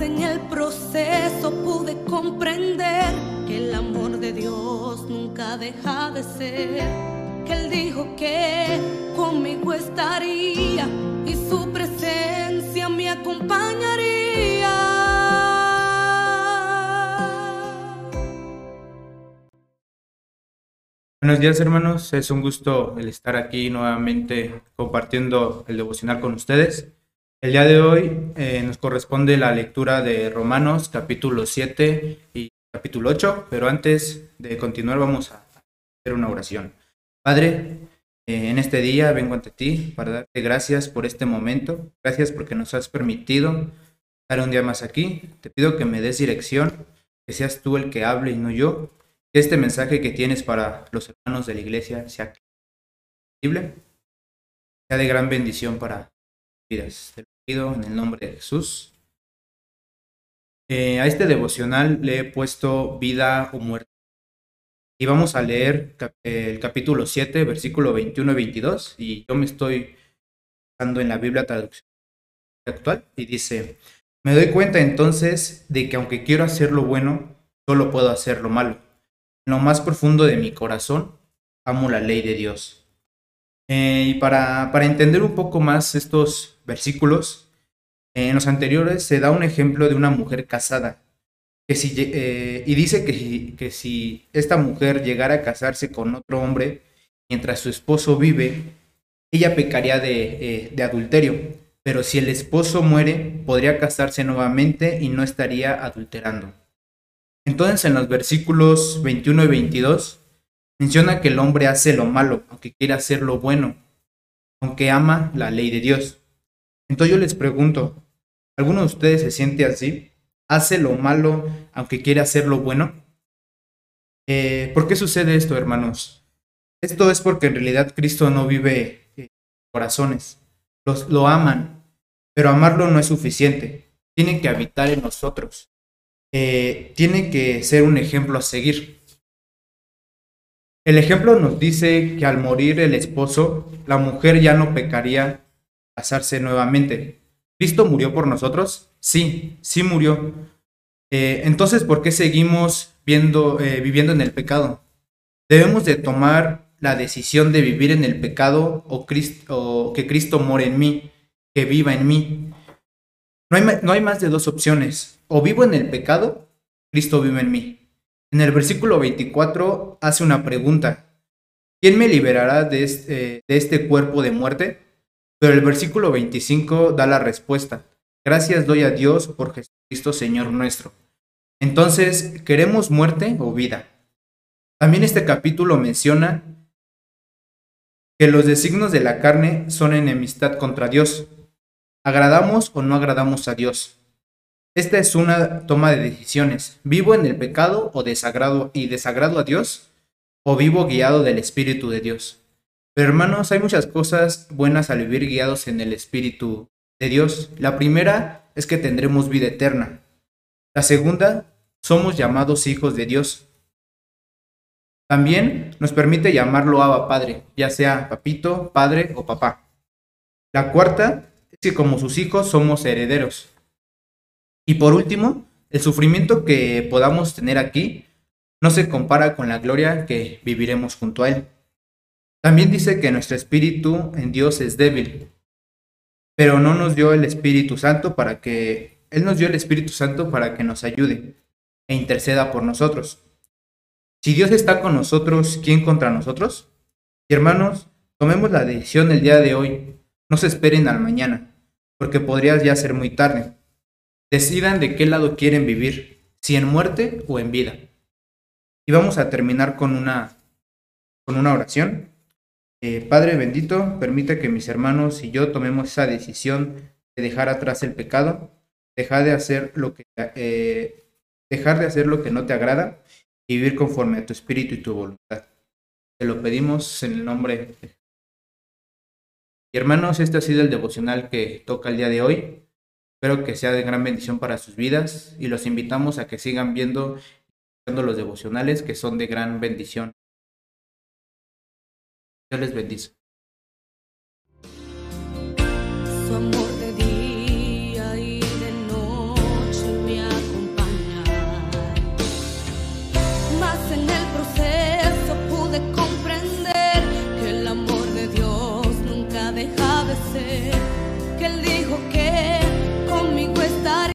en el proceso pude comprender que el amor de Dios nunca deja de ser. Que Él dijo que conmigo estaría y su presencia me acompañaría. Buenos días hermanos, es un gusto el estar aquí nuevamente compartiendo el devocional con ustedes. El día de hoy eh, nos corresponde la lectura de Romanos capítulo 7 y capítulo 8, pero antes de continuar vamos a hacer una oración. Padre, eh, en este día vengo ante ti para darte gracias por este momento, gracias porque nos has permitido estar un día más aquí. Te pido que me des dirección, que seas tú el que hable y no yo, que este mensaje que tienes para los hermanos de la iglesia sea sea de gran bendición para vidas. Te en el nombre de Jesús. Eh, a este devocional le he puesto vida o muerte. Y vamos a leer el capítulo 7, versículo 21 y 22. Y yo me estoy buscando en la Biblia traducción actual y dice, me doy cuenta entonces de que aunque quiero hacer lo bueno, solo puedo hacer lo malo en lo más profundo de mi corazón, amo la ley de Dios. Eh, y para, para, entender un poco más estos versículos, en los anteriores se da un ejemplo de una mujer casada. Que si, eh, y dice que, que si esta mujer llegara a casarse con otro hombre mientras su esposo vive, ella pecaría de, eh, de adulterio. Pero si el esposo muere, podría casarse nuevamente y no estaría adulterando. Entonces en los versículos 21 y 22 menciona que el hombre hace lo malo, aunque quiere hacer lo bueno, aunque ama la ley de Dios. Entonces yo les pregunto, ¿alguno de ustedes se siente así? ¿Hace lo malo aunque quiere hacer lo bueno? Eh, ¿Por qué sucede esto, hermanos? Esto es porque en realidad Cristo no vive en corazones. Los, lo aman, pero amarlo no es suficiente. Tiene que habitar en nosotros. Eh, tiene que ser un ejemplo a seguir. El ejemplo nos dice que al morir el esposo, la mujer ya no pecaría casarse nuevamente. ¿Cristo murió por nosotros? Sí, sí murió. Eh, entonces, ¿por qué seguimos eh, viviendo en el pecado? Debemos de tomar la decisión de vivir en el pecado o, o que Cristo more en mí, que viva en mí. No hay más de dos opciones o vivo en el pecado, Cristo vive en mí. En el versículo 24 hace una pregunta. ¿Quién me liberará de este, de este cuerpo de muerte? Pero el versículo 25 da la respuesta. Gracias doy a Dios por Jesucristo Señor nuestro. Entonces, ¿queremos muerte o vida? También este capítulo menciona que los designos de la carne son enemistad contra Dios. ¿Agradamos o no agradamos a Dios? Esta es una toma de decisiones. ¿Vivo en el pecado o desagrado y desagrado a Dios? ¿O vivo guiado del Espíritu de Dios? Pero hermanos, hay muchas cosas buenas al vivir guiados en el Espíritu de Dios. La primera es que tendremos vida eterna. La segunda, somos llamados hijos de Dios. También nos permite llamarlo Abba Padre, ya sea papito, padre o papá. La cuarta es que como sus hijos somos herederos. Y por último, el sufrimiento que podamos tener aquí no se compara con la gloria que viviremos junto a Él. También dice que nuestro espíritu en Dios es débil, pero no nos dio el Espíritu Santo para que Él nos dio el Espíritu Santo para que nos ayude e interceda por nosotros. Si Dios está con nosotros, ¿quién contra nosotros? Y hermanos, tomemos la decisión el día de hoy. No se esperen al mañana, porque podría ya ser muy tarde. Decidan de qué lado quieren vivir, si en muerte o en vida. Y vamos a terminar con una, con una oración. Eh, Padre bendito, permite que mis hermanos y yo tomemos esa decisión de dejar atrás el pecado, dejar de hacer lo que, eh, dejar de hacer lo que no te agrada y vivir conforme a tu espíritu y tu voluntad. Te lo pedimos en el nombre de y hermanos, este ha sido el devocional que toca el día de hoy. Espero que sea de gran bendición para sus vidas y los invitamos a que sigan viendo los devocionales que son de gran bendición. Dios les bendice.